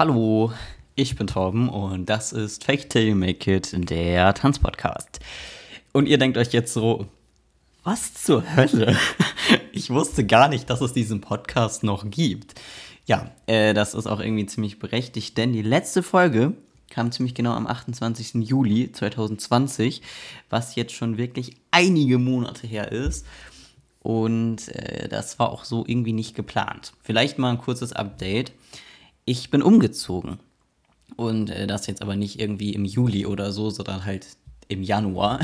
Hallo, ich bin Torben und das ist Fake Till You Make It, der Tanzpodcast. Und ihr denkt euch jetzt so, was zur Hölle? Ich wusste gar nicht, dass es diesen Podcast noch gibt. Ja, äh, das ist auch irgendwie ziemlich berechtigt, denn die letzte Folge kam ziemlich genau am 28. Juli 2020, was jetzt schon wirklich einige Monate her ist. Und äh, das war auch so irgendwie nicht geplant. Vielleicht mal ein kurzes Update. Ich bin umgezogen. Und äh, das jetzt aber nicht irgendwie im Juli oder so, sondern halt im Januar.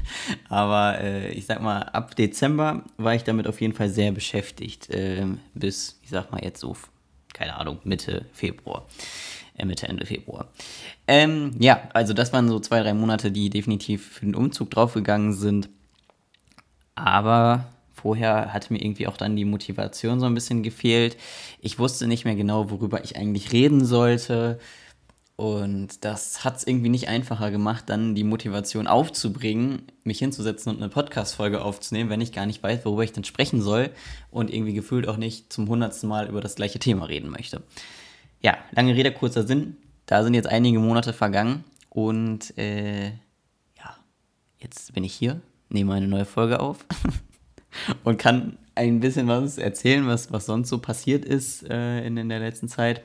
aber äh, ich sag mal, ab Dezember war ich damit auf jeden Fall sehr beschäftigt. Ähm, bis, ich sag mal, jetzt so, keine Ahnung, Mitte Februar. Äh, Mitte, Ende Februar. Ähm, ja, also das waren so zwei, drei Monate, die definitiv für den Umzug draufgegangen sind. Aber vorher hatte mir irgendwie auch dann die Motivation so ein bisschen gefehlt. Ich wusste nicht mehr genau, worüber ich eigentlich reden sollte. Und das hat es irgendwie nicht einfacher gemacht, dann die Motivation aufzubringen, mich hinzusetzen und eine Podcast-Folge aufzunehmen, wenn ich gar nicht weiß, worüber ich dann sprechen soll und irgendwie gefühlt auch nicht zum hundertsten Mal über das gleiche Thema reden möchte. Ja, lange Rede, kurzer Sinn. Da sind jetzt einige Monate vergangen und äh, ja, jetzt bin ich hier, nehme eine neue Folge auf und kann ein bisschen was erzählen, was, was sonst so passiert ist äh, in, in der letzten Zeit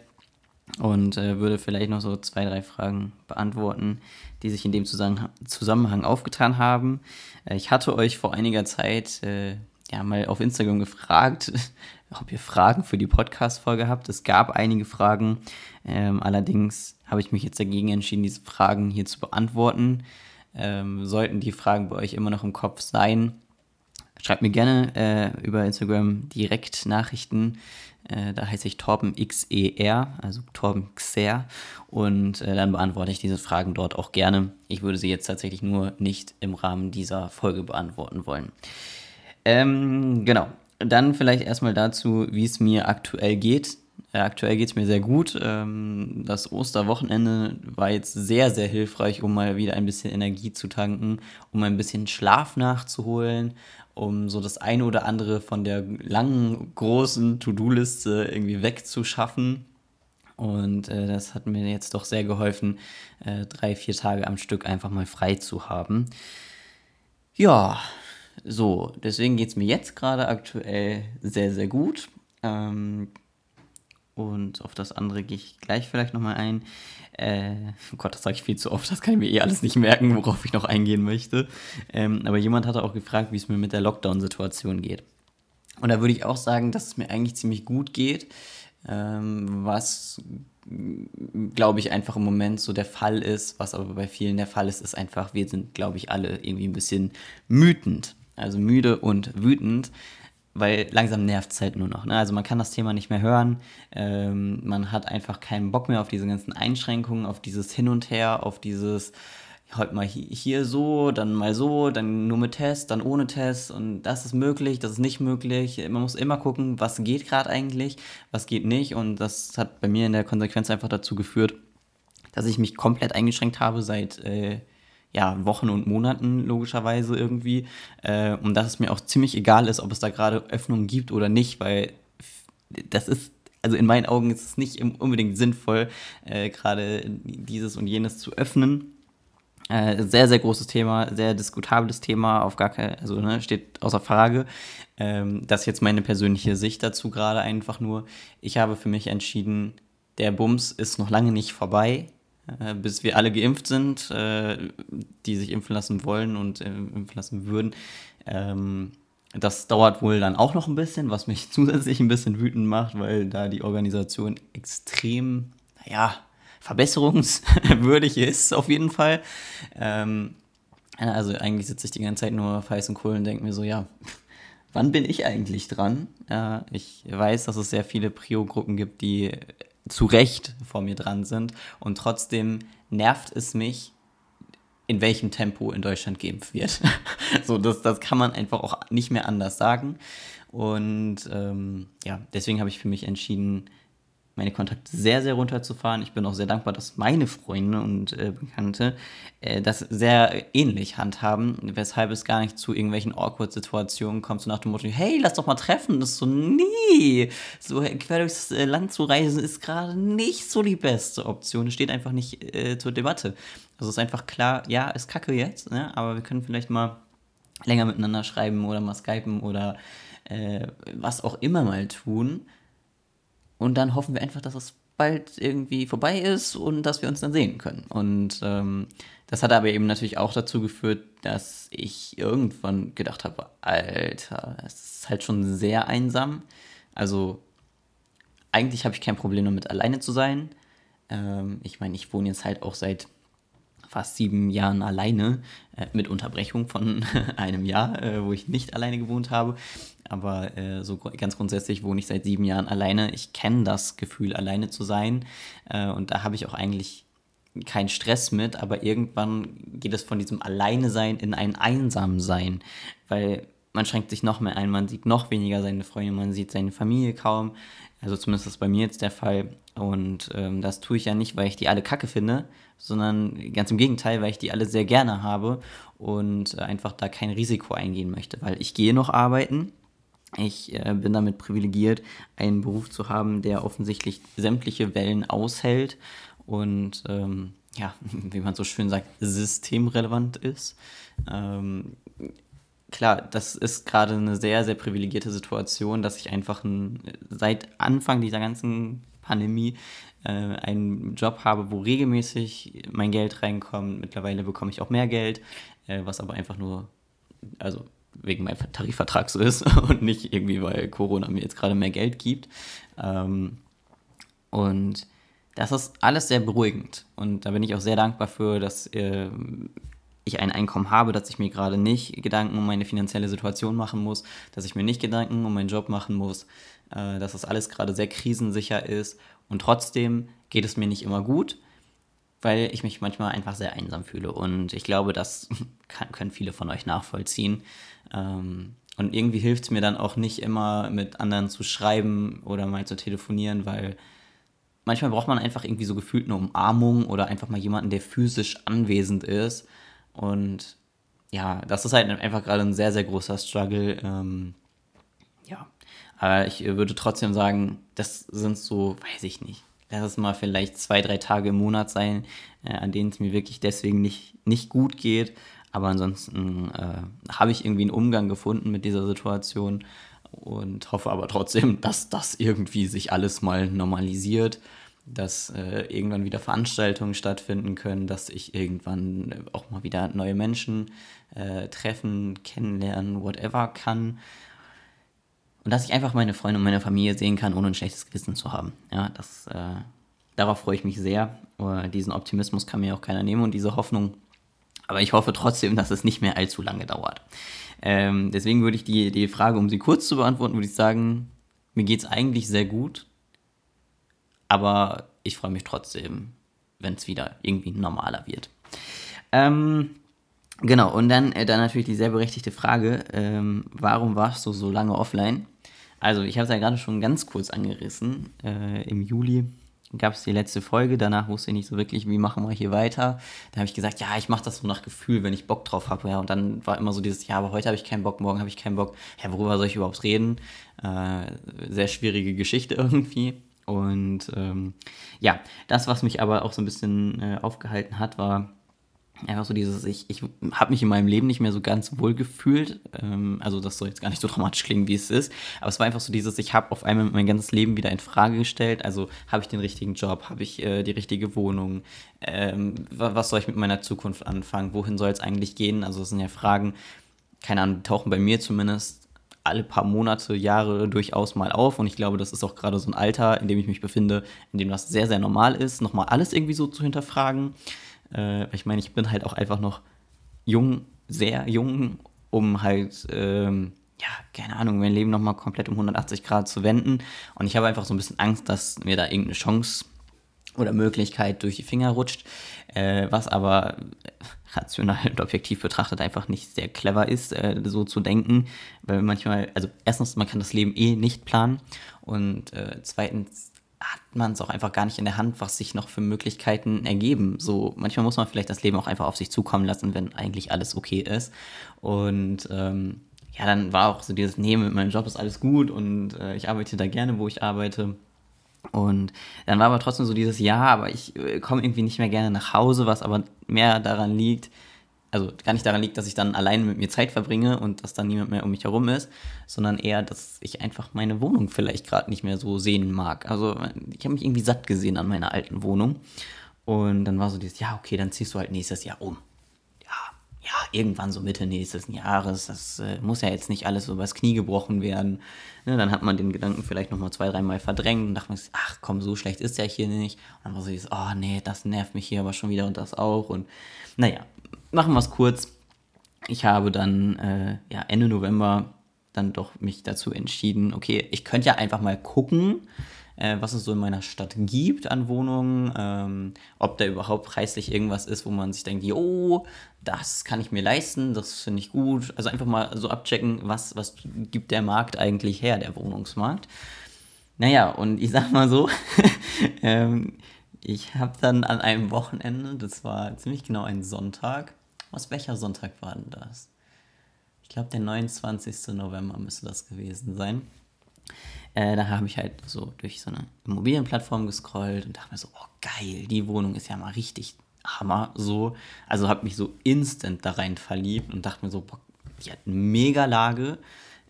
und äh, würde vielleicht noch so zwei, drei Fragen beantworten, die sich in dem Zusammenhang aufgetan haben. Äh, ich hatte euch vor einiger Zeit äh, ja mal auf Instagram gefragt, ob ihr Fragen für die Podcast-Folge habt. Es gab einige Fragen, ähm, allerdings habe ich mich jetzt dagegen entschieden, diese Fragen hier zu beantworten. Ähm, sollten die Fragen bei euch immer noch im Kopf sein, schreibt mir gerne äh, über Instagram direkt Nachrichten. Äh, da heiße ich Torben XER, also Torben Xer. Und äh, dann beantworte ich diese Fragen dort auch gerne. Ich würde sie jetzt tatsächlich nur nicht im Rahmen dieser Folge beantworten wollen. Ähm, genau. Dann vielleicht erstmal dazu, wie es mir aktuell geht. Äh, aktuell geht es mir sehr gut. Ähm, das Osterwochenende war jetzt sehr, sehr hilfreich, um mal wieder ein bisschen Energie zu tanken, um ein bisschen Schlaf nachzuholen, um so das eine oder andere von der langen, großen To-Do-Liste irgendwie wegzuschaffen. Und äh, das hat mir jetzt doch sehr geholfen, äh, drei, vier Tage am Stück einfach mal frei zu haben. Ja, so, deswegen geht es mir jetzt gerade aktuell sehr, sehr gut. Ähm, und auf das andere gehe ich gleich vielleicht nochmal ein. Äh, oh Gott, das sage ich viel zu oft, das kann ich mir eh alles nicht merken, worauf ich noch eingehen möchte. Ähm, aber jemand hatte auch gefragt, wie es mir mit der Lockdown-Situation geht. Und da würde ich auch sagen, dass es mir eigentlich ziemlich gut geht, ähm, was glaube ich einfach im Moment so der Fall ist, was aber bei vielen der Fall ist, ist einfach, wir sind, glaube ich, alle irgendwie ein bisschen mütend, also müde und wütend, weil langsam nervt es halt nur noch. Ne? Also man kann das Thema nicht mehr hören. Ähm, man hat einfach keinen Bock mehr auf diese ganzen Einschränkungen, auf dieses Hin und Her, auf dieses heute mal hier so, dann mal so, dann nur mit Test, dann ohne Test und das ist möglich, das ist nicht möglich. Man muss immer gucken, was geht gerade eigentlich, was geht nicht und das hat bei mir in der Konsequenz einfach dazu geführt, dass ich mich komplett eingeschränkt habe seit äh, ja, Wochen und Monaten logischerweise irgendwie. Äh, und dass es mir auch ziemlich egal ist, ob es da gerade Öffnungen gibt oder nicht, weil das ist, also in meinen Augen ist es nicht unbedingt sinnvoll, äh, gerade dieses und jenes zu öffnen. Äh, sehr, sehr großes Thema, sehr diskutables Thema, auf gar kein, also ne, steht außer Frage. Ähm, das ist jetzt meine persönliche Sicht dazu gerade einfach nur. Ich habe für mich entschieden, der Bums ist noch lange nicht vorbei. Äh, bis wir alle geimpft sind, äh, die sich impfen lassen wollen und äh, impfen lassen würden. Ähm, das dauert wohl dann auch noch ein bisschen, was mich zusätzlich ein bisschen wütend macht, weil da die Organisation extrem, naja, verbesserungswürdig ist, auf jeden Fall. Ähm, also eigentlich sitze ich die ganze Zeit nur auf heißen Kohlen und denke mir so, ja, wann bin ich eigentlich dran? Ich weiß, dass es sehr viele Prio-Gruppen gibt, die zu Recht vor mir dran sind. Und trotzdem nervt es mich, in welchem Tempo in Deutschland geimpft wird. so, das, das kann man einfach auch nicht mehr anders sagen. Und ähm, ja, deswegen habe ich für mich entschieden, meine Kontakte sehr, sehr runterzufahren. Ich bin auch sehr dankbar, dass meine Freunde und äh, Bekannte äh, das sehr ähnlich handhaben, weshalb es gar nicht zu irgendwelchen Awkward-Situationen kommt, so nach dem Motto, hey, lass doch mal treffen. Das ist so, nee, so quer durchs äh, Land zu reisen ist gerade nicht so die beste Option. Steht einfach nicht äh, zur Debatte. Also ist einfach klar, ja, ist kacke jetzt, ne? aber wir können vielleicht mal länger miteinander schreiben oder mal skypen oder äh, was auch immer mal tun. Und dann hoffen wir einfach, dass es bald irgendwie vorbei ist und dass wir uns dann sehen können. Und ähm, das hat aber eben natürlich auch dazu geführt, dass ich irgendwann gedacht habe, Alter, es ist halt schon sehr einsam. Also eigentlich habe ich kein Problem damit, alleine zu sein. Ähm, ich meine, ich wohne jetzt halt auch seit fast sieben Jahren alleine, äh, mit Unterbrechung von einem Jahr, äh, wo ich nicht alleine gewohnt habe. Aber äh, so ganz grundsätzlich wohne ich seit sieben Jahren alleine. Ich kenne das Gefühl, alleine zu sein. Äh, und da habe ich auch eigentlich keinen Stress mit. Aber irgendwann geht es von diesem Alleine-Sein in ein Einsam-Sein. Weil man schränkt sich noch mehr ein, man sieht noch weniger seine Freunde, man sieht seine Familie kaum. Also zumindest ist das bei mir jetzt der Fall. Und ähm, das tue ich ja nicht, weil ich die alle kacke finde, sondern ganz im Gegenteil, weil ich die alle sehr gerne habe und äh, einfach da kein Risiko eingehen möchte. Weil ich gehe noch arbeiten, ich äh, bin damit privilegiert, einen Beruf zu haben, der offensichtlich sämtliche Wellen aushält und ähm, ja, wie man so schön sagt, systemrelevant ist. Ähm, klar, das ist gerade eine sehr, sehr privilegierte Situation, dass ich einfach ein, seit Anfang dieser ganzen Pandemie äh, einen Job habe, wo regelmäßig mein Geld reinkommt. Mittlerweile bekomme ich auch mehr Geld, äh, was aber einfach nur, also wegen meinem Tarifvertrag so ist und nicht irgendwie, weil Corona mir jetzt gerade mehr Geld gibt. Ähm, und das ist alles sehr beruhigend. Und da bin ich auch sehr dankbar für, dass äh, ich ein Einkommen habe, dass ich mir gerade nicht Gedanken um meine finanzielle Situation machen muss, dass ich mir nicht Gedanken um meinen Job machen muss, äh, dass das alles gerade sehr krisensicher ist. Und trotzdem geht es mir nicht immer gut, weil ich mich manchmal einfach sehr einsam fühle. Und ich glaube, das kann, können viele von euch nachvollziehen. Ähm, und irgendwie hilft es mir dann auch nicht immer, mit anderen zu schreiben oder mal zu telefonieren, weil manchmal braucht man einfach irgendwie so gefühlt eine Umarmung oder einfach mal jemanden, der physisch anwesend ist. Und ja, das ist halt einfach gerade ein sehr, sehr großer Struggle. Ähm, ja, aber ich würde trotzdem sagen, das sind so, weiß ich nicht, lass es mal vielleicht zwei, drei Tage im Monat sein, äh, an denen es mir wirklich deswegen nicht, nicht gut geht. Aber ansonsten äh, habe ich irgendwie einen Umgang gefunden mit dieser Situation und hoffe aber trotzdem, dass das irgendwie sich alles mal normalisiert, dass äh, irgendwann wieder Veranstaltungen stattfinden können, dass ich irgendwann auch mal wieder neue Menschen äh, treffen, kennenlernen, whatever kann. Und dass ich einfach meine Freunde und meine Familie sehen kann, ohne ein schlechtes Gewissen zu haben. Ja, das, äh, darauf freue ich mich sehr. diesen Optimismus kann mir auch keiner nehmen und diese Hoffnung aber ich hoffe trotzdem, dass es nicht mehr allzu lange dauert. Ähm, deswegen würde ich die, die Frage, um sie kurz zu beantworten, würde ich sagen, mir geht es eigentlich sehr gut. Aber ich freue mich trotzdem, wenn es wieder irgendwie normaler wird. Ähm, genau, und dann, äh, dann natürlich die sehr berechtigte Frage, ähm, warum warst du so lange offline? Also ich habe es ja gerade schon ganz kurz angerissen. Äh, Im Juli gab es die letzte Folge, danach wusste ich nicht so wirklich, wie machen wir hier weiter. Da habe ich gesagt, ja, ich mache das so nach Gefühl, wenn ich Bock drauf habe. Ja, und dann war immer so dieses, ja, aber heute habe ich keinen Bock, morgen habe ich keinen Bock. Ja, worüber soll ich überhaupt reden? Äh, sehr schwierige Geschichte irgendwie. Und ähm, ja, das, was mich aber auch so ein bisschen äh, aufgehalten hat, war einfach so dieses, ich, ich habe mich in meinem Leben nicht mehr so ganz wohl gefühlt. Ähm, also das soll jetzt gar nicht so dramatisch klingen, wie es ist. Aber es war einfach so dieses, ich habe auf einmal mein ganzes Leben wieder in Frage gestellt. Also habe ich den richtigen Job, habe ich äh, die richtige Wohnung, ähm, was soll ich mit meiner Zukunft anfangen, wohin soll es eigentlich gehen? Also das sind ja Fragen, keine Ahnung, die tauchen bei mir zumindest alle paar Monate, Jahre durchaus mal auf. Und ich glaube, das ist auch gerade so ein Alter, in dem ich mich befinde, in dem das sehr, sehr normal ist, nochmal alles irgendwie so zu hinterfragen. Äh, ich meine, ich bin halt auch einfach noch jung, sehr jung, um halt, ähm, ja, keine Ahnung, mein Leben nochmal komplett um 180 Grad zu wenden. Und ich habe einfach so ein bisschen Angst, dass mir da irgendeine Chance oder Möglichkeit durch die Finger rutscht, äh, was aber rational und objektiv betrachtet einfach nicht sehr clever ist, äh, so zu denken, weil manchmal, also erstens, man kann das Leben eh nicht planen. Und äh, zweitens hat man es auch einfach gar nicht in der Hand, was sich noch für Möglichkeiten ergeben. So, manchmal muss man vielleicht das Leben auch einfach auf sich zukommen lassen, wenn eigentlich alles okay ist. Und ähm, ja, dann war auch so dieses, nee, mit meinem Job ist alles gut und äh, ich arbeite da gerne, wo ich arbeite. Und dann war aber trotzdem so dieses Ja, aber ich äh, komme irgendwie nicht mehr gerne nach Hause, was aber mehr daran liegt, also gar nicht daran liegt, dass ich dann alleine mit mir Zeit verbringe und dass dann niemand mehr um mich herum ist, sondern eher, dass ich einfach meine Wohnung vielleicht gerade nicht mehr so sehen mag. Also ich habe mich irgendwie satt gesehen an meiner alten Wohnung. Und dann war so dieses, ja, okay, dann ziehst du halt nächstes Jahr um. Ja, ja, irgendwann so Mitte nächstes Jahres. Das äh, muss ja jetzt nicht alles so übers Knie gebrochen werden. Ne, dann hat man den Gedanken vielleicht nochmal zwei, dreimal verdrängt und dachte man, ach komm, so schlecht ist der hier nicht. Und dann war so dieses, oh nee, das nervt mich hier aber schon wieder und das auch. Und naja, machen wir es kurz. Ich habe dann äh, ja, Ende November dann doch mich dazu entschieden, okay, ich könnte ja einfach mal gucken, äh, was es so in meiner Stadt gibt an Wohnungen, ähm, ob da überhaupt preislich irgendwas ist, wo man sich denkt, oh, das kann ich mir leisten, das finde ich gut. Also einfach mal so abchecken, was, was gibt der Markt eigentlich her, der Wohnungsmarkt. Naja, und ich sag mal so, ähm, ich habe dann an einem Wochenende, das war ziemlich genau ein Sonntag, aus welcher Sonntag war denn das? Ich glaube, der 29. November müsste das gewesen sein. Äh, da habe ich halt so durch so eine Immobilienplattform gescrollt und dachte mir so, oh geil, die Wohnung ist ja mal richtig Hammer. So, also habe mich so instant da rein verliebt und dachte mir so, boah, die hat mega Lage.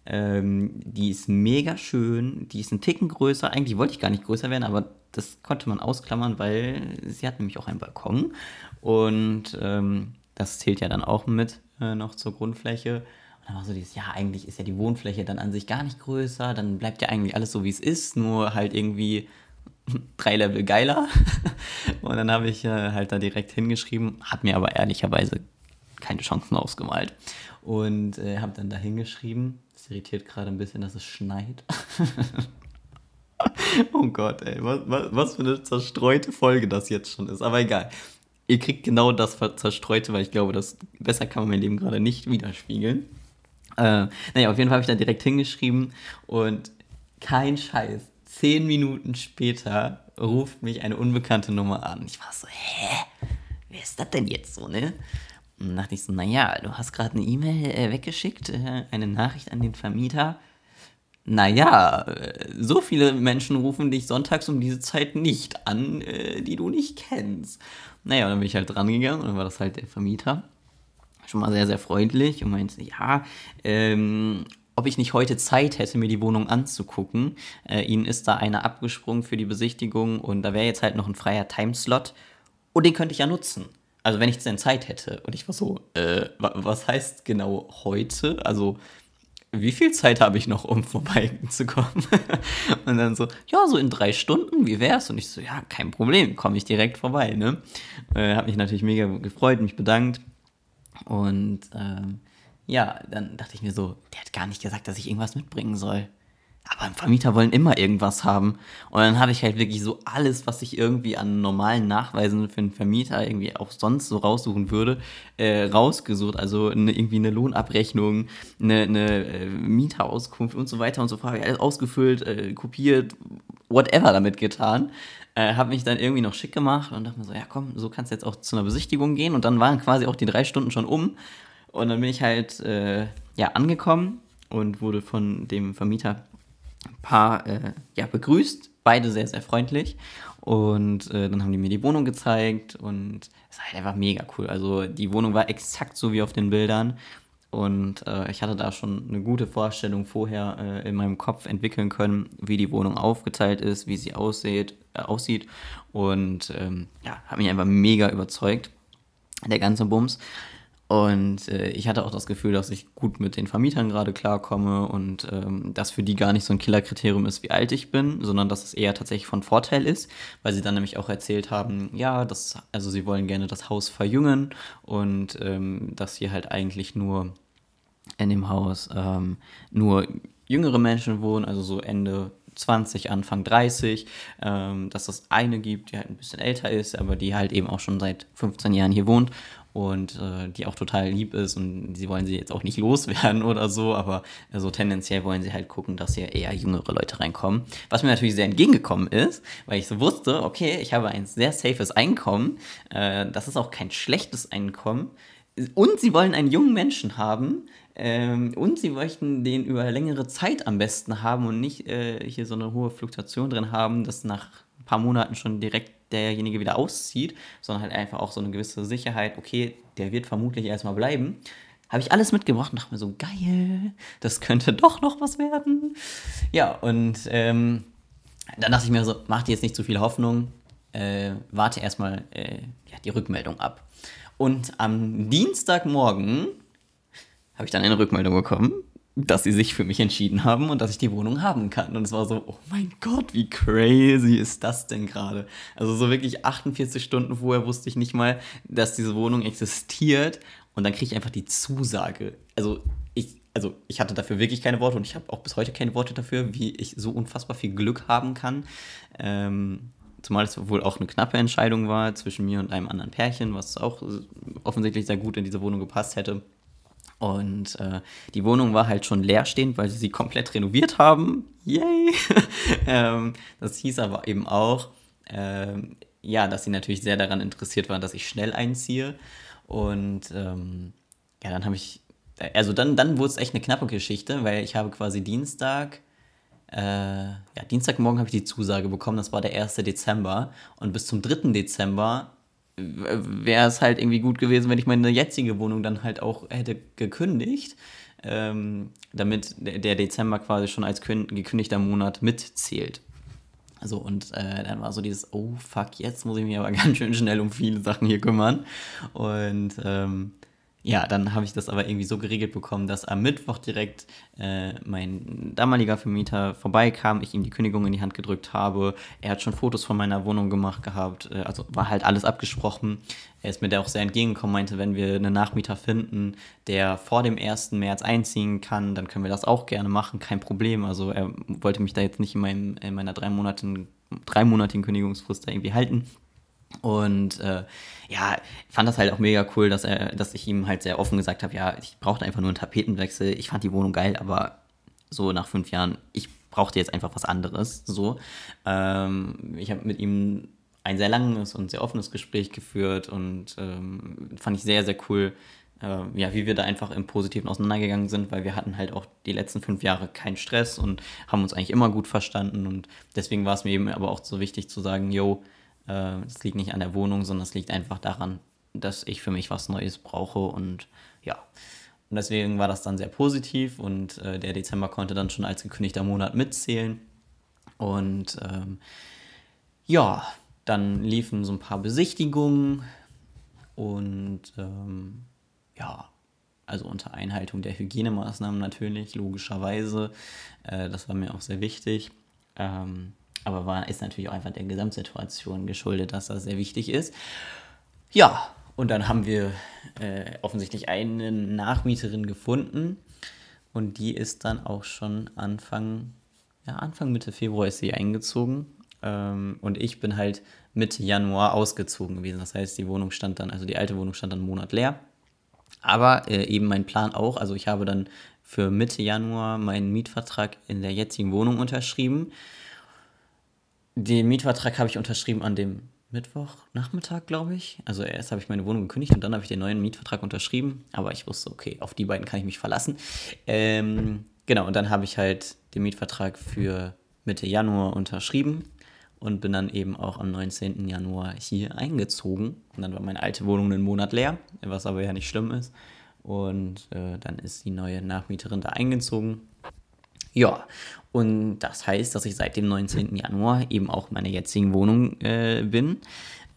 Ähm, die ist mega schön, die ist ein Ticken größer. Eigentlich wollte ich gar nicht größer werden, aber das konnte man ausklammern, weil sie hat nämlich auch einen Balkon. Und ähm, das zählt ja dann auch mit äh, noch zur Grundfläche. Und dann war so dieses, ja, eigentlich ist ja die Wohnfläche dann an sich gar nicht größer, dann bleibt ja eigentlich alles so, wie es ist, nur halt irgendwie drei Level geiler. und dann habe ich äh, halt da direkt hingeschrieben, habe mir aber ehrlicherweise keine Chancen ausgemalt. Und äh, habe dann da hingeschrieben, es irritiert gerade ein bisschen, dass es schneit. oh Gott, ey, was, was, was für eine zerstreute Folge das jetzt schon ist, aber egal ihr kriegt genau das Zerstreute, weil ich glaube, das besser kann man mein Leben gerade nicht widerspiegeln. Äh, naja, auf jeden Fall habe ich da direkt hingeschrieben und kein Scheiß. Zehn Minuten später ruft mich eine unbekannte Nummer an. Ich war so, hä? Wer ist das denn jetzt so, ne? Und dann dachte ich so, naja, du hast gerade eine E-Mail äh, weggeschickt, äh, eine Nachricht an den Vermieter. Naja, äh, so viele Menschen rufen dich sonntags um diese Zeit nicht an, äh, die du nicht kennst. Naja, und dann bin ich halt dran gegangen und dann war das halt der Vermieter. Schon mal sehr, sehr freundlich und meinte, ja, ähm, ob ich nicht heute Zeit hätte, mir die Wohnung anzugucken. Äh, ihnen ist da einer abgesprungen für die Besichtigung und da wäre jetzt halt noch ein freier Timeslot und den könnte ich ja nutzen. Also wenn ich denn Zeit hätte. Und ich war so, äh, was heißt genau heute? Also wie viel Zeit habe ich noch, um vorbeizukommen? und dann so, ja, so in drei Stunden, wie wär's? Und ich so, ja, kein Problem, komme ich direkt vorbei, ne? Äh, habe mich natürlich mega gefreut, mich bedankt. Und ähm, ja, dann dachte ich mir so, der hat gar nicht gesagt, dass ich irgendwas mitbringen soll. Aber Vermieter wollen immer irgendwas haben. Und dann habe ich halt wirklich so alles, was ich irgendwie an normalen Nachweisen für einen Vermieter irgendwie auch sonst so raussuchen würde, äh, rausgesucht. Also eine, irgendwie eine Lohnabrechnung, eine, eine äh, Mieterauskunft und so weiter und so fort. Alles ausgefüllt, äh, kopiert, whatever damit getan. Äh, habe mich dann irgendwie noch schick gemacht und dachte mir so, ja komm, so kannst du jetzt auch zu einer Besichtigung gehen. Und dann waren quasi auch die drei Stunden schon um. Und dann bin ich halt äh, ja angekommen und wurde von dem Vermieter Paar äh, ja, begrüßt, beide sehr, sehr freundlich. Und äh, dann haben die mir die Wohnung gezeigt und es war halt einfach mega cool. Also die Wohnung war exakt so wie auf den Bildern. Und äh, ich hatte da schon eine gute Vorstellung vorher äh, in meinem Kopf entwickeln können, wie die Wohnung aufgeteilt ist, wie sie aussieht. Äh, aussieht. Und ähm, ja, hat mich einfach mega überzeugt, der ganze Bums. Und äh, ich hatte auch das Gefühl, dass ich gut mit den Vermietern gerade klarkomme und ähm, das für die gar nicht so ein Killerkriterium ist, wie alt ich bin, sondern dass es eher tatsächlich von Vorteil ist, weil sie dann nämlich auch erzählt haben, ja, das, also sie wollen gerne das Haus verjüngen und ähm, dass hier halt eigentlich nur in dem Haus ähm, nur jüngere Menschen wohnen, also so Ende 20, Anfang 30, ähm, dass es eine gibt, die halt ein bisschen älter ist, aber die halt eben auch schon seit 15 Jahren hier wohnt und äh, die auch total lieb ist und sie wollen sie jetzt auch nicht loswerden oder so, aber so also tendenziell wollen sie halt gucken, dass hier eher jüngere Leute reinkommen. Was mir natürlich sehr entgegengekommen ist, weil ich so wusste, okay, ich habe ein sehr safes Einkommen, äh, das ist auch kein schlechtes Einkommen und sie wollen einen jungen Menschen haben, ähm, und sie möchten den über längere Zeit am besten haben und nicht äh, hier so eine hohe Fluktuation drin haben, dass nach ein paar Monaten schon direkt derjenige wieder auszieht, sondern halt einfach auch so eine gewisse Sicherheit, okay, der wird vermutlich erstmal bleiben. Habe ich alles mitgebracht und dachte mir so, geil, das könnte doch noch was werden. Ja, und ähm, dann dachte ich mir so, mach dir jetzt nicht zu viel Hoffnung, äh, warte erstmal äh, ja, die Rückmeldung ab. Und am Dienstagmorgen habe ich dann eine Rückmeldung bekommen dass sie sich für mich entschieden haben und dass ich die Wohnung haben kann. Und es war so, oh mein Gott, wie crazy ist das denn gerade? Also so wirklich 48 Stunden vorher wusste ich nicht mal, dass diese Wohnung existiert. Und dann kriege ich einfach die Zusage. Also ich, also ich hatte dafür wirklich keine Worte und ich habe auch bis heute keine Worte dafür, wie ich so unfassbar viel Glück haben kann. Ähm, zumal es wohl auch eine knappe Entscheidung war zwischen mir und einem anderen Pärchen, was auch offensichtlich sehr gut in diese Wohnung gepasst hätte. Und äh, die Wohnung war halt schon leerstehend, weil sie sie komplett renoviert haben. Yay! ähm, das hieß aber eben auch, ähm, ja, dass sie natürlich sehr daran interessiert waren, dass ich schnell einziehe. Und ähm, ja, dann habe ich, also dann, dann wurde es echt eine knappe Geschichte, weil ich habe quasi Dienstag, äh, ja, Dienstagmorgen habe ich die Zusage bekommen, das war der 1. Dezember. Und bis zum 3. Dezember wäre es halt irgendwie gut gewesen, wenn ich meine jetzige Wohnung dann halt auch hätte gekündigt, ähm, damit der Dezember quasi schon als gekündigter Monat mitzählt. Also und äh, dann war so dieses, oh fuck, jetzt muss ich mich aber ganz schön schnell um viele Sachen hier kümmern. Und ähm, ja, dann habe ich das aber irgendwie so geregelt bekommen, dass am Mittwoch direkt äh, mein damaliger Vermieter vorbeikam, ich ihm die Kündigung in die Hand gedrückt habe. Er hat schon Fotos von meiner Wohnung gemacht gehabt, äh, also war halt alles abgesprochen. Er ist mir da auch sehr entgegengekommen, meinte, wenn wir einen Nachmieter finden, der vor dem 1. März einziehen kann, dann können wir das auch gerne machen, kein Problem. Also er wollte mich da jetzt nicht in, meinem, in meiner drei Monaten, dreimonatigen Kündigungsfrist da irgendwie halten. Und äh, ja, fand das halt auch mega cool, dass er, dass ich ihm halt sehr offen gesagt habe, ja, ich brauchte einfach nur einen Tapetenwechsel. Ich fand die Wohnung geil, aber so nach fünf Jahren, ich brauchte jetzt einfach was anderes. So, ähm, ich habe mit ihm ein sehr langes und sehr offenes Gespräch geführt und ähm, fand ich sehr, sehr cool, äh, ja, wie wir da einfach im Positiven auseinandergegangen sind, weil wir hatten halt auch die letzten fünf Jahre keinen Stress und haben uns eigentlich immer gut verstanden und deswegen war es mir eben aber auch so wichtig zu sagen, yo, es äh, liegt nicht an der Wohnung, sondern es liegt einfach daran, dass ich für mich was Neues brauche und ja. Und deswegen war das dann sehr positiv und äh, der Dezember konnte dann schon als gekündigter Monat mitzählen. Und ähm, ja, dann liefen so ein paar Besichtigungen und ähm, ja, also unter Einhaltung der Hygienemaßnahmen natürlich, logischerweise. Äh, das war mir auch sehr wichtig. Ähm, aber war, ist natürlich auch einfach der Gesamtsituation geschuldet, dass das sehr wichtig ist. Ja, und dann haben wir äh, offensichtlich eine Nachmieterin gefunden. Und die ist dann auch schon Anfang, ja, Anfang Mitte Februar ist sie eingezogen. Ähm, und ich bin halt Mitte Januar ausgezogen gewesen. Das heißt, die Wohnung stand dann, also die alte Wohnung stand dann einen Monat leer. Aber äh, eben mein Plan auch, also ich habe dann für Mitte Januar meinen Mietvertrag in der jetzigen Wohnung unterschrieben. Den Mietvertrag habe ich unterschrieben an dem Mittwochnachmittag, glaube ich. Also erst habe ich meine Wohnung gekündigt und dann habe ich den neuen Mietvertrag unterschrieben. Aber ich wusste, okay, auf die beiden kann ich mich verlassen. Ähm, genau, und dann habe ich halt den Mietvertrag für Mitte Januar unterschrieben und bin dann eben auch am 19. Januar hier eingezogen. Und dann war meine alte Wohnung einen Monat leer, was aber ja nicht schlimm ist. Und äh, dann ist die neue Nachmieterin da eingezogen. Ja, und das heißt, dass ich seit dem 19. Januar eben auch in meiner jetzigen Wohnung äh, bin.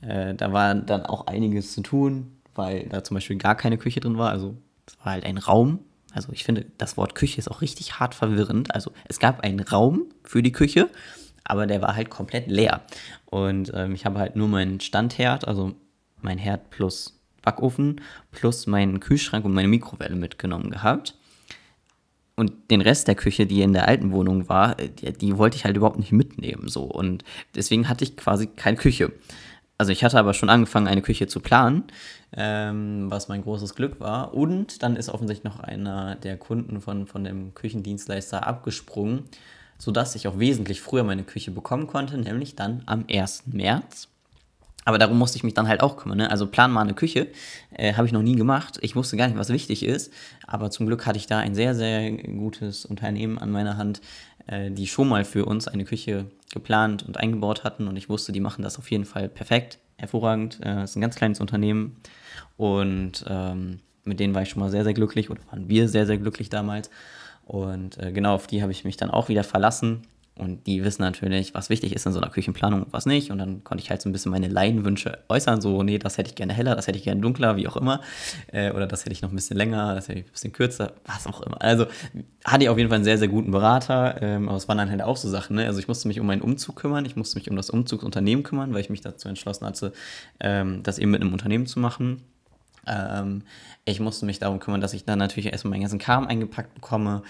Äh, da war dann auch einiges zu tun, weil da zum Beispiel gar keine Küche drin war. Also es war halt ein Raum. Also ich finde, das Wort Küche ist auch richtig hart verwirrend. Also es gab einen Raum für die Küche, aber der war halt komplett leer. Und ähm, ich habe halt nur meinen Standherd, also mein Herd plus Backofen, plus meinen Kühlschrank und meine Mikrowelle mitgenommen gehabt. Und den Rest der Küche, die in der alten Wohnung war, äh, die, die, wollte ich halt überhaupt nicht mitnehmen. So. Und deswegen hatte ich quasi keine Küche. Also ich hatte aber schon angefangen, eine Küche zu planen, ähm, was mein großes Glück war. Und dann ist offensichtlich noch einer der Kunden von, von dem Küchendienstleister abgesprungen, sodass ich auch wesentlich früher meine Küche bekommen konnte, nämlich dann am 1. März. Aber darum musste ich mich dann halt auch kümmern. Ne? Also plan mal eine Küche, äh, habe ich noch nie gemacht. Ich wusste gar nicht, was wichtig ist. Aber zum Glück hatte ich da ein sehr, sehr gutes Unternehmen an meiner Hand, äh, die schon mal für uns eine Küche geplant und eingebaut hatten. Und ich wusste, die machen das auf jeden Fall perfekt, hervorragend. Äh, ist ein ganz kleines Unternehmen. Und ähm, mit denen war ich schon mal sehr, sehr glücklich oder waren wir sehr, sehr glücklich damals. Und äh, genau auf die habe ich mich dann auch wieder verlassen und die wissen natürlich, was wichtig ist in so einer Küchenplanung und was nicht. Und dann konnte ich halt so ein bisschen meine Laienwünsche äußern. So, nee, das hätte ich gerne heller, das hätte ich gerne dunkler, wie auch immer. Äh, oder das hätte ich noch ein bisschen länger, das hätte ich ein bisschen kürzer, was auch immer. Also hatte ich auf jeden Fall einen sehr, sehr guten Berater. Ähm, aber es waren dann halt auch so Sachen. Ne? Also ich musste mich um meinen Umzug kümmern, ich musste mich um das Umzugsunternehmen kümmern, weil ich mich dazu entschlossen hatte, ähm, das eben mit einem Unternehmen zu machen. Ähm, ich musste mich darum kümmern, dass ich dann natürlich erstmal meinen ganzen Kram eingepackt bekomme,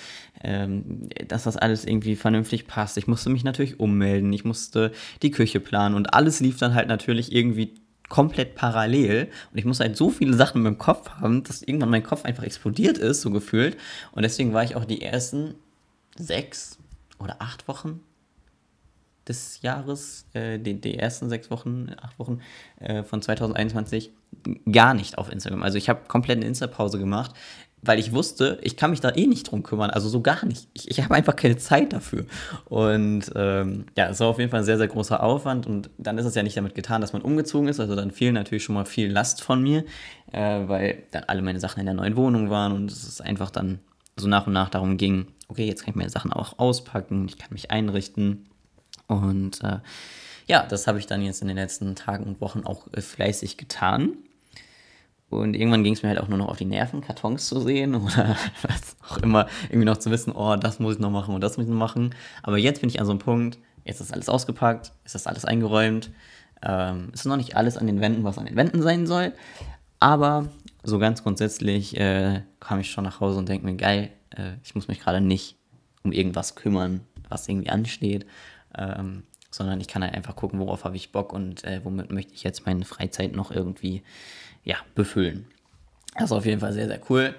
ähm, dass das alles irgendwie vernünftig passt. Ich musste mich natürlich ummelden, ich musste die Küche planen und alles lief dann halt natürlich irgendwie komplett parallel und ich musste halt so viele Sachen im Kopf haben, dass irgendwann mein Kopf einfach explodiert ist, so gefühlt. Und deswegen war ich auch die ersten sechs oder acht Wochen des Jahres, äh, die, die ersten sechs Wochen, acht Wochen äh, von 2021 gar nicht auf Instagram. Also ich habe komplett eine Insta-Pause gemacht, weil ich wusste, ich kann mich da eh nicht drum kümmern, also so gar nicht. Ich, ich habe einfach keine Zeit dafür. Und ähm, ja, es war auf jeden Fall ein sehr, sehr großer Aufwand und dann ist es ja nicht damit getan, dass man umgezogen ist, also dann fiel natürlich schon mal viel Last von mir, äh, weil dann alle meine Sachen in der neuen Wohnung waren und es ist einfach dann so nach und nach darum ging, okay, jetzt kann ich meine Sachen auch auspacken, ich kann mich einrichten und äh, ja, das habe ich dann jetzt in den letzten Tagen und Wochen auch äh, fleißig getan. Und irgendwann ging es mir halt auch nur noch auf die Nerven, Kartons zu sehen oder was auch immer, irgendwie noch zu wissen, oh, das muss ich noch machen und das muss ich noch machen. Aber jetzt bin ich an so einem Punkt, jetzt ist alles ausgepackt, ist das alles eingeräumt. Ähm, ist noch nicht alles an den Wänden, was an den Wänden sein soll. Aber so ganz grundsätzlich äh, kam ich schon nach Hause und denke mir, geil, äh, ich muss mich gerade nicht um irgendwas kümmern, was irgendwie ansteht ähm, sondern ich kann halt einfach gucken, worauf habe ich Bock und äh, womit möchte ich jetzt meine Freizeit noch irgendwie ja, befüllen. Das ist auf jeden Fall sehr, sehr cool.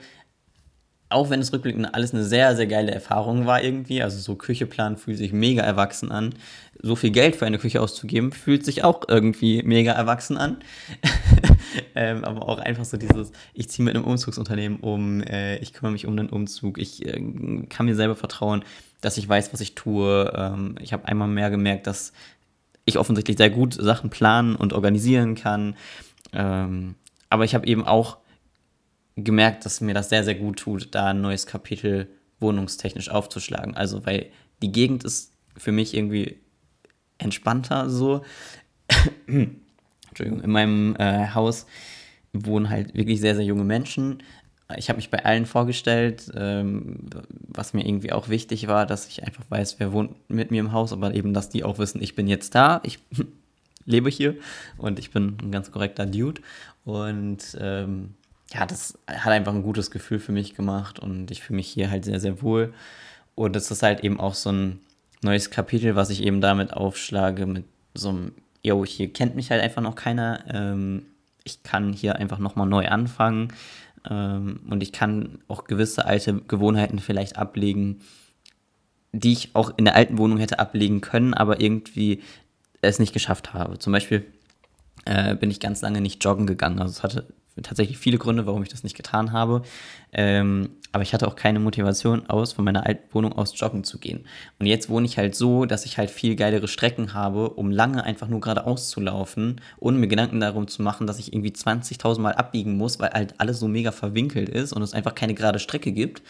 Auch wenn es rückblickend alles eine sehr, sehr geile Erfahrung war irgendwie. Also so Kücheplan fühlt sich mega erwachsen an. So viel Geld für eine Küche auszugeben, fühlt sich auch irgendwie mega erwachsen an. ähm, aber auch einfach so dieses, ich ziehe mit einem Umzugsunternehmen um, äh, ich kümmere mich um den Umzug, ich äh, kann mir selber vertrauen dass ich weiß, was ich tue. Ähm, ich habe einmal mehr gemerkt, dass ich offensichtlich sehr gut Sachen planen und organisieren kann. Ähm, aber ich habe eben auch gemerkt, dass mir das sehr, sehr gut tut, da ein neues Kapitel wohnungstechnisch aufzuschlagen. Also, weil die Gegend ist für mich irgendwie entspannter so. Entschuldigung, in meinem äh, Haus wohnen halt wirklich sehr, sehr junge Menschen ich habe mich bei allen vorgestellt, ähm, was mir irgendwie auch wichtig war, dass ich einfach weiß, wer wohnt mit mir im Haus, aber eben, dass die auch wissen, ich bin jetzt da, ich lebe hier und ich bin ein ganz korrekter Dude. Und ähm, ja, das hat einfach ein gutes Gefühl für mich gemacht und ich fühle mich hier halt sehr, sehr wohl. Und es ist halt eben auch so ein neues Kapitel, was ich eben damit aufschlage, mit so einem, yo, hier kennt mich halt einfach noch keiner. Ähm, ich kann hier einfach nochmal neu anfangen ähm, und ich kann auch gewisse alte Gewohnheiten vielleicht ablegen, die ich auch in der alten Wohnung hätte ablegen können, aber irgendwie es nicht geschafft habe. Zum Beispiel äh, bin ich ganz lange nicht joggen gegangen. Also es hatte tatsächlich viele Gründe, warum ich das nicht getan habe. Ähm, aber ich hatte auch keine Motivation aus, von meiner alten Wohnung aus joggen zu gehen. Und jetzt wohne ich halt so, dass ich halt viel geilere Strecken habe, um lange einfach nur geradeaus zu laufen, ohne mir Gedanken darum zu machen, dass ich irgendwie 20.000 Mal abbiegen muss, weil halt alles so mega verwinkelt ist und es einfach keine gerade Strecke gibt.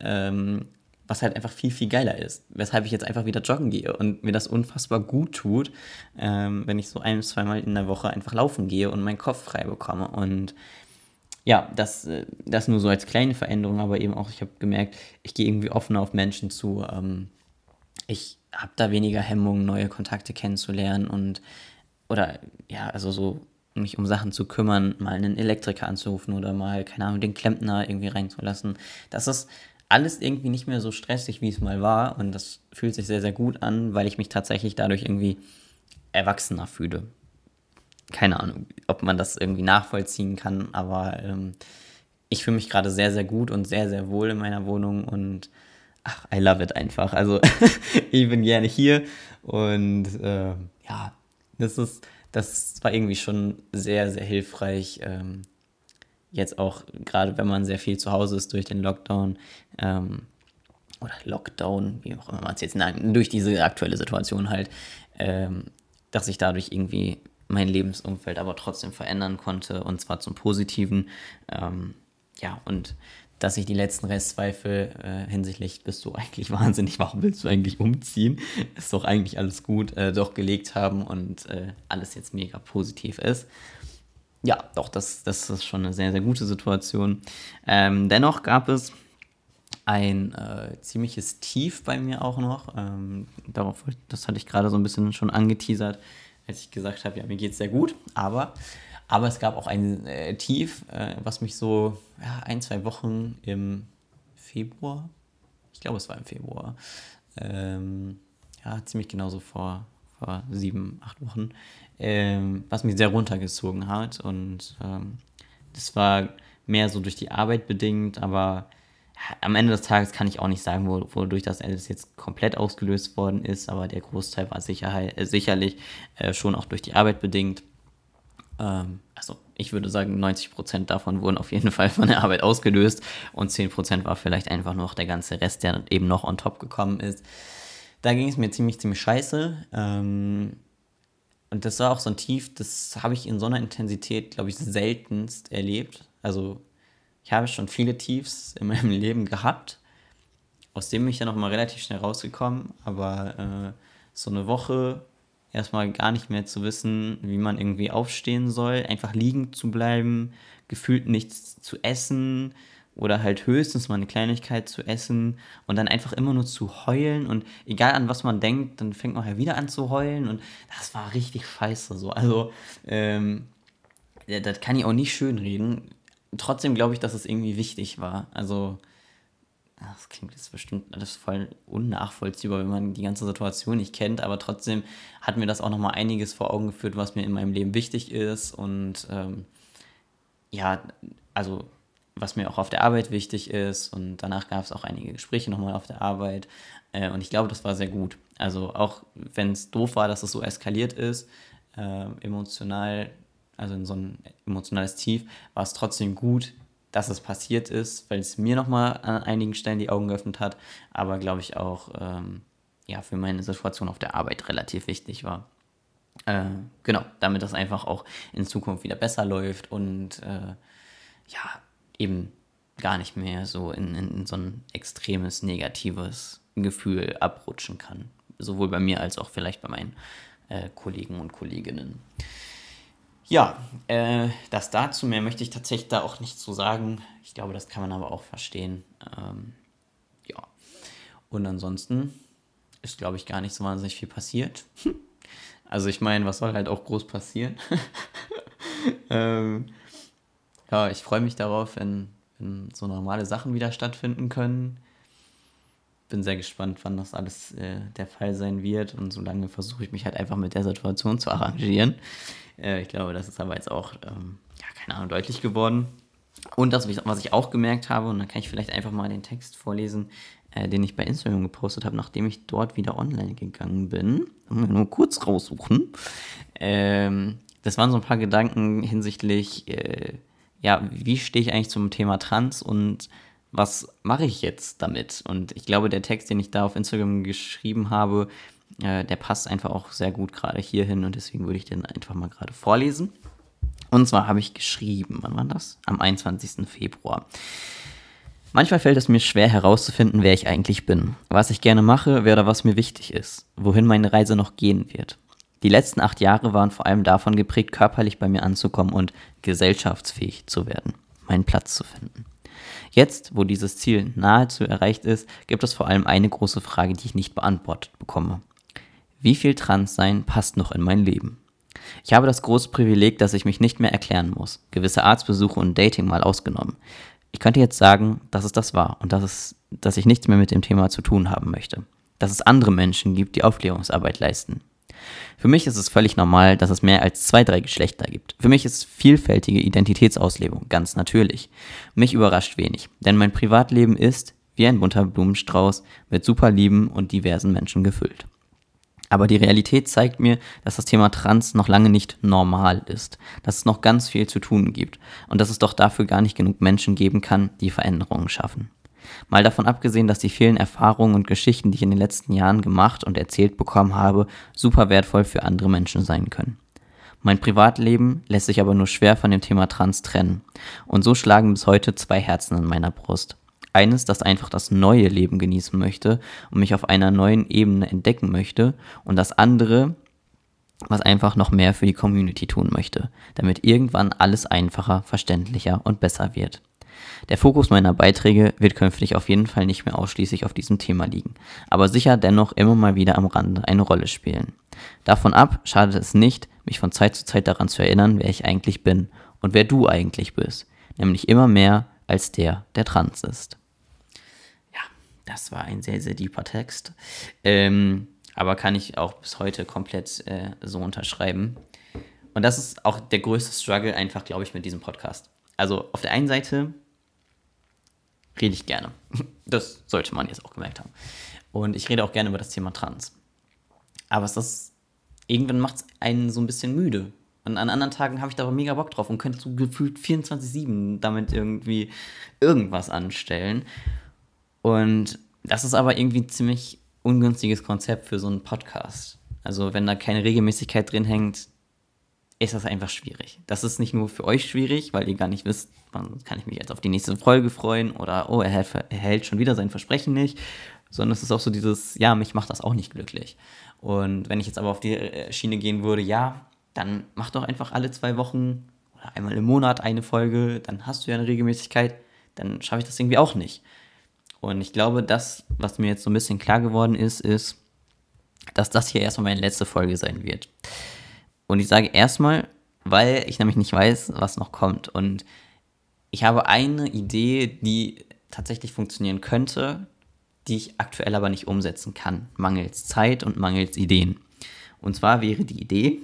Ähm, was halt einfach viel, viel geiler ist. Weshalb ich jetzt einfach wieder joggen gehe und mir das unfassbar gut tut, ähm, wenn ich so ein, zweimal in der Woche einfach laufen gehe und meinen Kopf frei bekomme. Und ja, das, äh, das nur so als kleine Veränderung, aber eben auch, ich habe gemerkt, ich gehe irgendwie offener auf Menschen zu. Ähm, ich habe da weniger Hemmungen, neue Kontakte kennenzulernen und oder ja, also so mich um Sachen zu kümmern, mal einen Elektriker anzurufen oder mal, keine Ahnung, den Klempner irgendwie reinzulassen. Das ist alles irgendwie nicht mehr so stressig, wie es mal war. Und das fühlt sich sehr, sehr gut an, weil ich mich tatsächlich dadurch irgendwie erwachsener fühle. Keine Ahnung, ob man das irgendwie nachvollziehen kann, aber ähm, ich fühle mich gerade sehr, sehr gut und sehr, sehr wohl in meiner Wohnung und ach, I love it einfach. Also ich bin gerne hier und äh, ja, das ist, das war irgendwie schon sehr, sehr hilfreich. Ähm, jetzt auch gerade, wenn man sehr viel zu Hause ist durch den Lockdown ähm, oder Lockdown, wie auch immer man es jetzt nennt, durch diese aktuelle Situation halt, ähm, dass ich dadurch irgendwie mein Lebensumfeld aber trotzdem verändern konnte und zwar zum Positiven. Ähm, ja, und dass ich die letzten Restzweifel äh, hinsichtlich, bist du eigentlich wahnsinnig, warum willst du eigentlich umziehen? Ist doch eigentlich alles gut, äh, doch gelegt haben und äh, alles jetzt mega positiv ist. Ja, doch, das, das ist schon eine sehr, sehr gute Situation. Ähm, dennoch gab es ein äh, ziemliches Tief bei mir auch noch. Ähm, darauf, das hatte ich gerade so ein bisschen schon angeteasert, als ich gesagt habe, ja, mir geht es sehr gut, aber aber es gab auch ein äh, Tief, äh, was mich so ja, ein, zwei Wochen im Februar, ich glaube, es war im Februar, ähm, ja, ziemlich genauso vor, vor sieben, acht Wochen, ähm, was mich sehr runtergezogen hat. Und ähm, das war mehr so durch die Arbeit bedingt, aber am Ende des Tages kann ich auch nicht sagen, wodurch das alles jetzt komplett ausgelöst worden ist, aber der Großteil war sicher, äh, sicherlich äh, schon auch durch die Arbeit bedingt. Ähm, also ich würde sagen, 90 Prozent davon wurden auf jeden Fall von der Arbeit ausgelöst und 10 Prozent war vielleicht einfach noch der ganze Rest, der eben noch on top gekommen ist. Da ging es mir ziemlich, ziemlich scheiße. Ähm, und das war auch so ein Tief, das habe ich in so einer Intensität, glaube ich, seltenst erlebt. Also ich habe schon viele Tiefs in meinem Leben gehabt, aus dem bin ich dann noch mal relativ schnell rausgekommen. Aber äh, so eine Woche erstmal gar nicht mehr zu wissen, wie man irgendwie aufstehen soll, einfach liegen zu bleiben, gefühlt nichts zu essen oder halt höchstens mal eine Kleinigkeit zu essen und dann einfach immer nur zu heulen und egal an was man denkt, dann fängt man ja wieder an zu heulen und das war richtig scheiße so. Also, ähm, das kann ich auch nicht schön reden. Trotzdem glaube ich, dass es irgendwie wichtig war. Also, das klingt jetzt bestimmt alles voll unnachvollziehbar, wenn man die ganze Situation nicht kennt, aber trotzdem hat mir das auch nochmal einiges vor Augen geführt, was mir in meinem Leben wichtig ist und ähm, ja, also was mir auch auf der Arbeit wichtig ist und danach gab es auch einige Gespräche nochmal auf der Arbeit äh, und ich glaube, das war sehr gut. Also auch wenn es doof war, dass es so eskaliert ist, äh, emotional, also in so ein emotionales Tief, war es trotzdem gut, dass es passiert ist, weil es mir nochmal an einigen Stellen die Augen geöffnet hat, aber glaube ich auch ähm, ja, für meine Situation auf der Arbeit relativ wichtig war. Äh, genau, damit das einfach auch in Zukunft wieder besser läuft und äh, ja, eben gar nicht mehr so in, in, in so ein extremes negatives Gefühl abrutschen kann. Sowohl bei mir als auch vielleicht bei meinen äh, Kollegen und Kolleginnen. Ja, äh, das dazu mehr möchte ich tatsächlich da auch nicht zu sagen. Ich glaube, das kann man aber auch verstehen. Ähm, ja. Und ansonsten ist, glaube ich, gar nicht so wahnsinnig viel passiert. also ich meine, was soll halt auch groß passieren? ähm, ja, ich freue mich darauf, wenn, wenn so normale Sachen wieder stattfinden können. Bin sehr gespannt, wann das alles äh, der Fall sein wird. Und solange versuche ich mich halt einfach mit der Situation zu arrangieren. Äh, ich glaube, das ist aber jetzt auch, ähm, ja, keine Ahnung, deutlich geworden. Und das, was ich auch gemerkt habe, und dann kann ich vielleicht einfach mal den Text vorlesen, äh, den ich bei Instagram gepostet habe, nachdem ich dort wieder online gegangen bin. Nur kurz raussuchen. Ähm, das waren so ein paar Gedanken hinsichtlich, äh, ja, wie stehe ich eigentlich zum Thema Trans und was mache ich jetzt damit? Und ich glaube, der Text, den ich da auf Instagram geschrieben habe, äh, der passt einfach auch sehr gut gerade hierhin und deswegen würde ich den einfach mal gerade vorlesen. Und zwar habe ich geschrieben, wann war das? Am 21. Februar. Manchmal fällt es mir schwer herauszufinden, wer ich eigentlich bin, was ich gerne mache, wer oder was mir wichtig ist, wohin meine Reise noch gehen wird. Die letzten acht Jahre waren vor allem davon geprägt, körperlich bei mir anzukommen und gesellschaftsfähig zu werden, meinen Platz zu finden. Jetzt, wo dieses Ziel nahezu erreicht ist, gibt es vor allem eine große Frage, die ich nicht beantwortet bekomme. Wie viel Transsein passt noch in mein Leben? Ich habe das große Privileg, dass ich mich nicht mehr erklären muss, gewisse Arztbesuche und Dating mal ausgenommen. Ich könnte jetzt sagen, dass es das war und dass, es, dass ich nichts mehr mit dem Thema zu tun haben möchte. Dass es andere Menschen gibt, die Aufklärungsarbeit leisten. Für mich ist es völlig normal, dass es mehr als zwei, drei Geschlechter gibt. Für mich ist vielfältige Identitätsauslebung ganz natürlich. Mich überrascht wenig, denn mein Privatleben ist, wie ein bunter Blumenstrauß, mit super lieben und diversen Menschen gefüllt. Aber die Realität zeigt mir, dass das Thema Trans noch lange nicht normal ist, dass es noch ganz viel zu tun gibt und dass es doch dafür gar nicht genug Menschen geben kann, die Veränderungen schaffen. Mal davon abgesehen, dass die vielen Erfahrungen und Geschichten, die ich in den letzten Jahren gemacht und erzählt bekommen habe, super wertvoll für andere Menschen sein können. Mein Privatleben lässt sich aber nur schwer von dem Thema Trans trennen. Und so schlagen bis heute zwei Herzen in meiner Brust. Eines, das einfach das neue Leben genießen möchte und mich auf einer neuen Ebene entdecken möchte. Und das andere, was einfach noch mehr für die Community tun möchte, damit irgendwann alles einfacher, verständlicher und besser wird. Der Fokus meiner Beiträge wird künftig auf jeden Fall nicht mehr ausschließlich auf diesem Thema liegen, aber sicher dennoch immer mal wieder am Rande eine Rolle spielen. Davon ab schadet es nicht, mich von Zeit zu Zeit daran zu erinnern, wer ich eigentlich bin und wer du eigentlich bist, nämlich immer mehr als der, der trans ist. Ja, das war ein sehr, sehr deeper Text, ähm, aber kann ich auch bis heute komplett äh, so unterschreiben. Und das ist auch der größte Struggle einfach, glaube ich, mit diesem Podcast. Also auf der einen Seite rede ich gerne. Das sollte man jetzt auch gemerkt haben. Und ich rede auch gerne über das Thema Trans. Aber es ist, irgendwann macht es einen so ein bisschen müde. Und an anderen Tagen habe ich da aber mega Bock drauf und könnte so gefühlt 24-7 damit irgendwie irgendwas anstellen. Und das ist aber irgendwie ein ziemlich ungünstiges Konzept für so einen Podcast. Also wenn da keine Regelmäßigkeit drin hängt, ist das einfach schwierig. Das ist nicht nur für euch schwierig, weil ihr gar nicht wisst, wann kann ich mich jetzt auf die nächste Folge freuen oder oh, er hält, er hält schon wieder sein Versprechen nicht, sondern es ist auch so dieses, ja, mich macht das auch nicht glücklich. Und wenn ich jetzt aber auf die äh, Schiene gehen würde, ja, dann mach doch einfach alle zwei Wochen oder einmal im Monat eine Folge, dann hast du ja eine Regelmäßigkeit, dann schaffe ich das irgendwie auch nicht. Und ich glaube, das, was mir jetzt so ein bisschen klar geworden ist, ist, dass das hier erstmal meine letzte Folge sein wird. Und ich sage erstmal, weil ich nämlich nicht weiß, was noch kommt. Und ich habe eine Idee, die tatsächlich funktionieren könnte, die ich aktuell aber nicht umsetzen kann. Mangels Zeit und mangels Ideen. Und zwar wäre die Idee,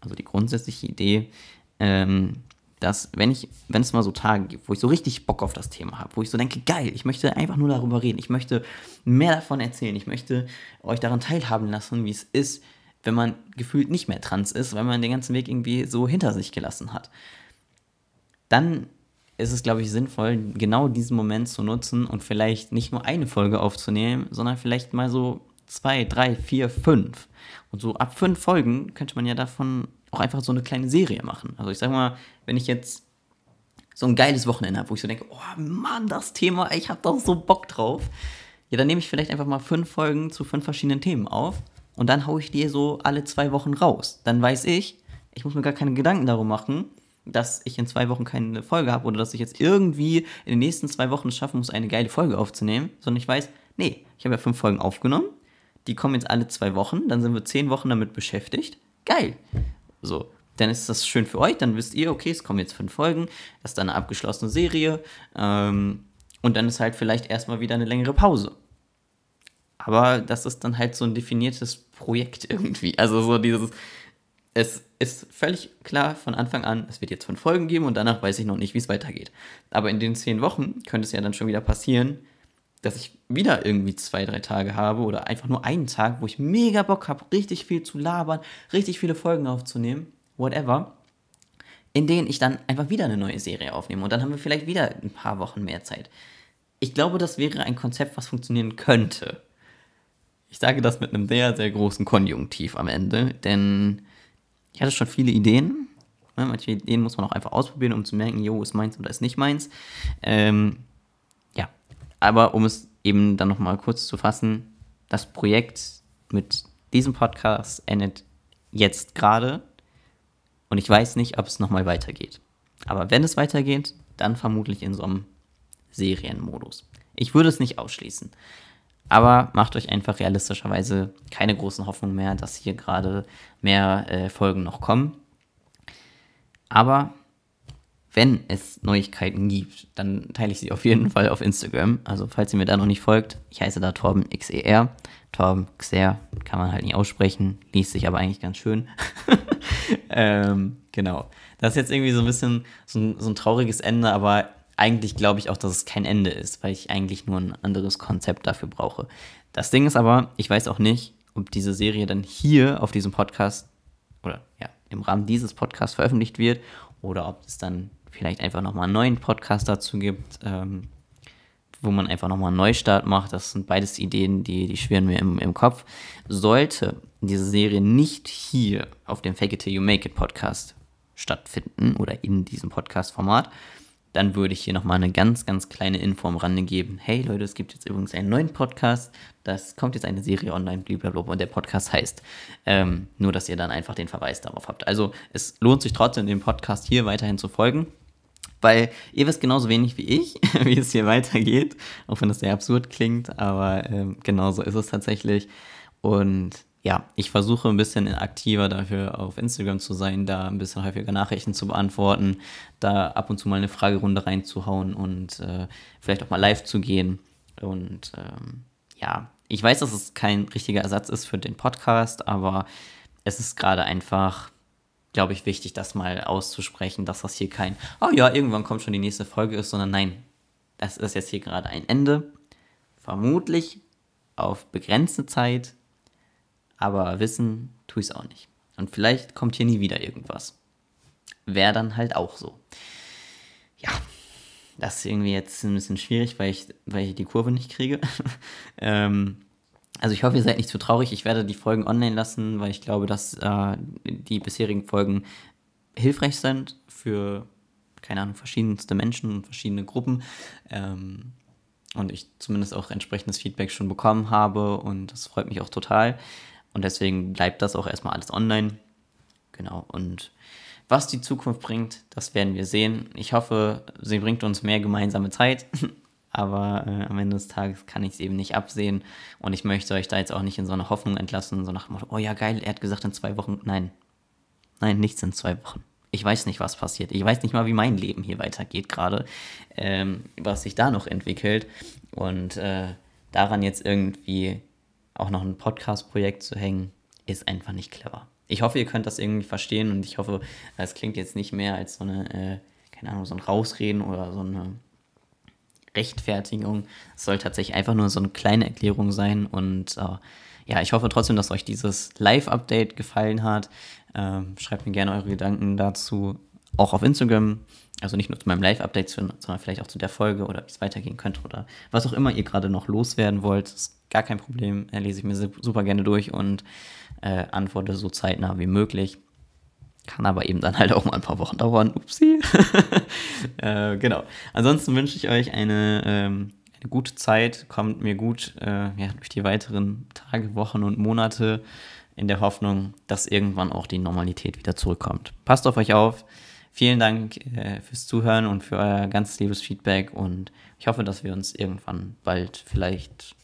also die grundsätzliche Idee, ähm, dass wenn ich, wenn es mal so Tage gibt, wo ich so richtig Bock auf das Thema habe, wo ich so denke, geil, ich möchte einfach nur darüber reden, ich möchte mehr davon erzählen, ich möchte euch daran teilhaben lassen, wie es ist, wenn man gefühlt nicht mehr trans ist, weil man den ganzen Weg irgendwie so hinter sich gelassen hat. Dann ist es, glaube ich, sinnvoll, genau diesen Moment zu nutzen und vielleicht nicht nur eine Folge aufzunehmen, sondern vielleicht mal so zwei, drei, vier, fünf. Und so ab fünf Folgen könnte man ja davon auch einfach so eine kleine Serie machen. Also ich sag mal, wenn ich jetzt so ein geiles Wochenende habe, wo ich so denke, oh Mann, das Thema, ich habe doch so Bock drauf. Ja, dann nehme ich vielleicht einfach mal fünf Folgen zu fünf verschiedenen Themen auf und dann haue ich die so alle zwei Wochen raus. Dann weiß ich, ich muss mir gar keine Gedanken darum machen, dass ich in zwei Wochen keine Folge habe oder dass ich jetzt irgendwie in den nächsten zwei Wochen es schaffen muss, eine geile Folge aufzunehmen, sondern ich weiß, nee, ich habe ja fünf Folgen aufgenommen, die kommen jetzt alle zwei Wochen, dann sind wir zehn Wochen damit beschäftigt. Geil. So, dann ist das schön für euch, dann wisst ihr, okay, es kommen jetzt fünf Folgen, das ist dann eine abgeschlossene Serie ähm, und dann ist halt vielleicht erstmal wieder eine längere Pause. Aber das ist dann halt so ein definiertes Projekt irgendwie. Also so dieses, es ist völlig klar von Anfang an, es wird jetzt fünf Folgen geben und danach weiß ich noch nicht, wie es weitergeht. Aber in den zehn Wochen könnte es ja dann schon wieder passieren, dass ich wieder irgendwie zwei, drei Tage habe oder einfach nur einen Tag, wo ich mega Bock habe, richtig viel zu labern, richtig viele Folgen aufzunehmen, whatever, in denen ich dann einfach wieder eine neue Serie aufnehme und dann haben wir vielleicht wieder ein paar Wochen mehr Zeit. Ich glaube, das wäre ein Konzept, was funktionieren könnte. Ich sage das mit einem sehr, sehr großen Konjunktiv am Ende, denn ich hatte schon viele Ideen. Ne, manche Ideen muss man auch einfach ausprobieren, um zu merken, jo, ist meins oder ist nicht meins. Ähm, ja, aber um es eben dann nochmal kurz zu fassen, das Projekt mit diesem Podcast endet jetzt gerade und ich weiß nicht, ob es nochmal weitergeht. Aber wenn es weitergeht, dann vermutlich in so einem Serienmodus. Ich würde es nicht ausschließen. Aber macht euch einfach realistischerweise keine großen Hoffnungen mehr, dass hier gerade mehr äh, Folgen noch kommen. Aber wenn es Neuigkeiten gibt, dann teile ich sie auf jeden Fall auf Instagram. Also falls ihr mir da noch nicht folgt, ich heiße da Torben XER. Torben Xer kann man halt nicht aussprechen, liest sich aber eigentlich ganz schön. ähm, genau. Das ist jetzt irgendwie so ein bisschen so ein, so ein trauriges Ende, aber eigentlich glaube ich auch, dass es kein Ende ist, weil ich eigentlich nur ein anderes Konzept dafür brauche. Das Ding ist aber, ich weiß auch nicht, ob diese Serie dann hier auf diesem Podcast oder ja, im Rahmen dieses Podcasts veröffentlicht wird oder ob es dann vielleicht einfach nochmal einen neuen Podcast dazu gibt, ähm, wo man einfach nochmal einen Neustart macht. Das sind beides Ideen, die, die schwirren mir im, im Kopf. Sollte diese Serie nicht hier auf dem Fake It Till You Make It Podcast stattfinden oder in diesem Podcast-Format, dann würde ich hier nochmal eine ganz, ganz kleine Info am Rande geben. Hey Leute, es gibt jetzt übrigens einen neuen Podcast. Das kommt jetzt eine Serie online, blablabla, und der Podcast heißt. Ähm, nur, dass ihr dann einfach den Verweis darauf habt. Also, es lohnt sich trotzdem, dem Podcast hier weiterhin zu folgen. Weil ihr wisst genauso wenig wie ich, wie es hier weitergeht. Auch wenn das sehr absurd klingt, aber ähm, genauso ist es tatsächlich. Und ja, ich versuche ein bisschen aktiver dafür auf Instagram zu sein, da ein bisschen häufiger Nachrichten zu beantworten, da ab und zu mal eine Fragerunde reinzuhauen und äh, vielleicht auch mal live zu gehen. Und ähm, ja, ich weiß, dass es kein richtiger Ersatz ist für den Podcast, aber es ist gerade einfach, glaube ich, wichtig, das mal auszusprechen, dass das hier kein, oh ja, irgendwann kommt schon die nächste Folge ist, sondern nein, das ist jetzt hier gerade ein Ende. Vermutlich auf begrenzte Zeit aber wissen tue ich es auch nicht. Und vielleicht kommt hier nie wieder irgendwas. Wäre dann halt auch so. Ja, das ist irgendwie jetzt ein bisschen schwierig, weil ich, weil ich die Kurve nicht kriege. ähm, also ich hoffe, ihr seid nicht zu traurig. Ich werde die Folgen online lassen, weil ich glaube, dass äh, die bisherigen Folgen hilfreich sind für, keine Ahnung, verschiedenste Menschen und verschiedene Gruppen. Ähm, und ich zumindest auch entsprechendes Feedback schon bekommen habe und das freut mich auch total. Und deswegen bleibt das auch erstmal alles online. Genau. Und was die Zukunft bringt, das werden wir sehen. Ich hoffe, sie bringt uns mehr gemeinsame Zeit. Aber äh, am Ende des Tages kann ich es eben nicht absehen. Und ich möchte euch da jetzt auch nicht in so eine Hoffnung entlassen, so nach dem Motto, oh ja, geil, er hat gesagt in zwei Wochen. Nein. Nein, nichts in zwei Wochen. Ich weiß nicht, was passiert. Ich weiß nicht mal, wie mein Leben hier weitergeht gerade, ähm, was sich da noch entwickelt. Und äh, daran jetzt irgendwie auch noch ein Podcast-Projekt zu hängen, ist einfach nicht clever. Ich hoffe, ihr könnt das irgendwie verstehen und ich hoffe, es klingt jetzt nicht mehr als so eine, äh, keine Ahnung, so ein Rausreden oder so eine Rechtfertigung. Es soll tatsächlich einfach nur so eine kleine Erklärung sein und äh, ja, ich hoffe trotzdem, dass euch dieses Live-Update gefallen hat. Ähm, schreibt mir gerne eure Gedanken dazu, auch auf Instagram. Also nicht nur zu meinem Live-Update, sondern vielleicht auch zu der Folge oder wie es weitergehen könnte oder was auch immer ihr gerade noch loswerden wollt. Das gar kein Problem. Äh, lese ich mir super gerne durch und äh, antworte so zeitnah wie möglich. Kann aber eben dann halt auch mal ein paar Wochen dauern. Upsi. äh, genau. Ansonsten wünsche ich euch eine, ähm, eine gute Zeit. Kommt mir gut äh, ja, durch die weiteren Tage, Wochen und Monate in der Hoffnung, dass irgendwann auch die Normalität wieder zurückkommt. Passt auf euch auf. Vielen Dank äh, fürs Zuhören und für euer ganz liebes Feedback und ich hoffe, dass wir uns irgendwann bald vielleicht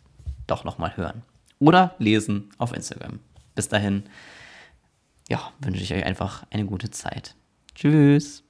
doch nochmal hören. Oder lesen auf Instagram. Bis dahin, ja, wünsche ich euch einfach eine gute Zeit. Tschüss.